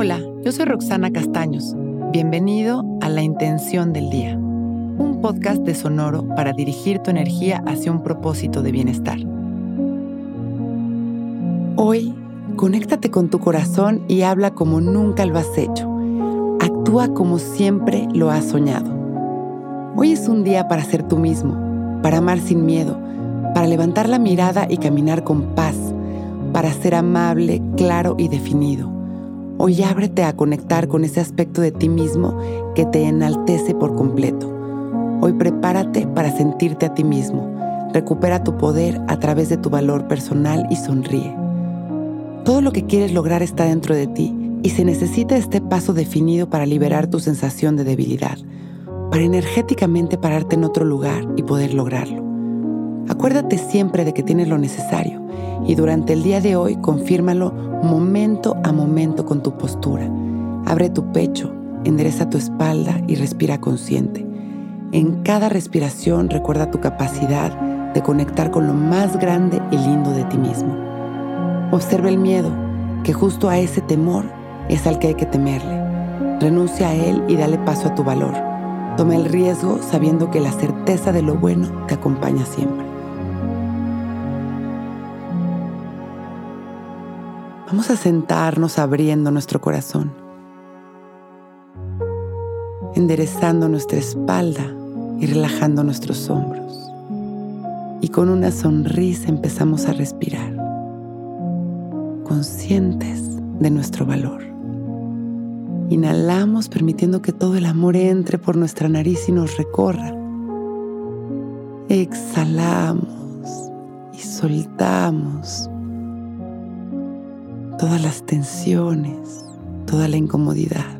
Hola, yo soy Roxana Castaños. Bienvenido a La Intención del Día, un podcast de Sonoro para dirigir tu energía hacia un propósito de bienestar. Hoy, conéctate con tu corazón y habla como nunca lo has hecho. Actúa como siempre lo has soñado. Hoy es un día para ser tú mismo, para amar sin miedo, para levantar la mirada y caminar con paz, para ser amable, claro y definido. Hoy ábrete a conectar con ese aspecto de ti mismo que te enaltece por completo. Hoy prepárate para sentirte a ti mismo. Recupera tu poder a través de tu valor personal y sonríe. Todo lo que quieres lograr está dentro de ti y se necesita este paso definido para liberar tu sensación de debilidad, para energéticamente pararte en otro lugar y poder lograrlo. Acuérdate siempre de que tienes lo necesario y durante el día de hoy confírmalo momento a momento con tu postura. Abre tu pecho, endereza tu espalda y respira consciente. En cada respiración recuerda tu capacidad de conectar con lo más grande y lindo de ti mismo. Observa el miedo, que justo a ese temor es al que hay que temerle. Renuncia a él y dale paso a tu valor. Toma el riesgo sabiendo que la certeza de lo bueno te acompaña siempre. Vamos a sentarnos abriendo nuestro corazón, enderezando nuestra espalda y relajando nuestros hombros. Y con una sonrisa empezamos a respirar, conscientes de nuestro valor. Inhalamos permitiendo que todo el amor entre por nuestra nariz y nos recorra. Exhalamos y soltamos todas las tensiones, toda la incomodidad.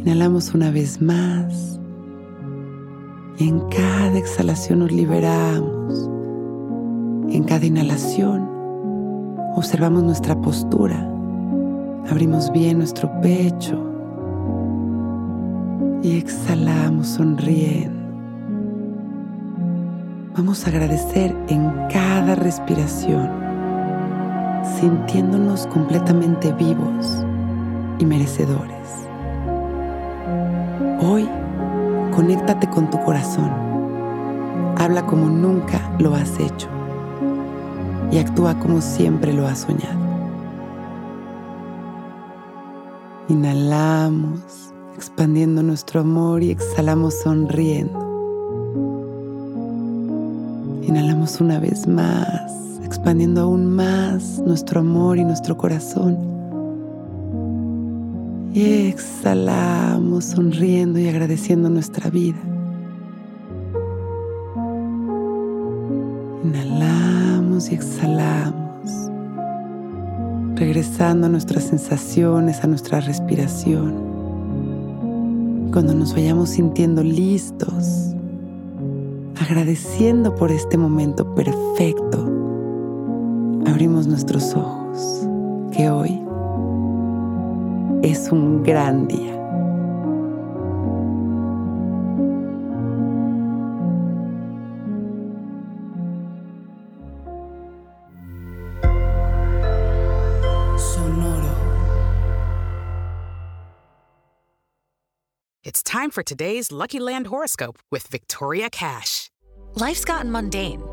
Inhalamos una vez más y en cada exhalación nos liberamos. En cada inhalación observamos nuestra postura, abrimos bien nuestro pecho y exhalamos sonriendo. Vamos a agradecer en cada respiración sintiéndonos completamente vivos y merecedores. Hoy, conéctate con tu corazón, habla como nunca lo has hecho y actúa como siempre lo has soñado. Inhalamos, expandiendo nuestro amor y exhalamos sonriendo. Inhalamos una vez más expandiendo aún más nuestro amor y nuestro corazón. Y exhalamos sonriendo y agradeciendo nuestra vida. Inhalamos y exhalamos, regresando a nuestras sensaciones, a nuestra respiración. Cuando nos vayamos sintiendo listos, agradeciendo por este momento perfecto abrimos nuestros ojos, que hoy es un gran día. Sonoro. It's time for today's Lucky Land horoscope with Victoria Cash. Life's gotten mundane,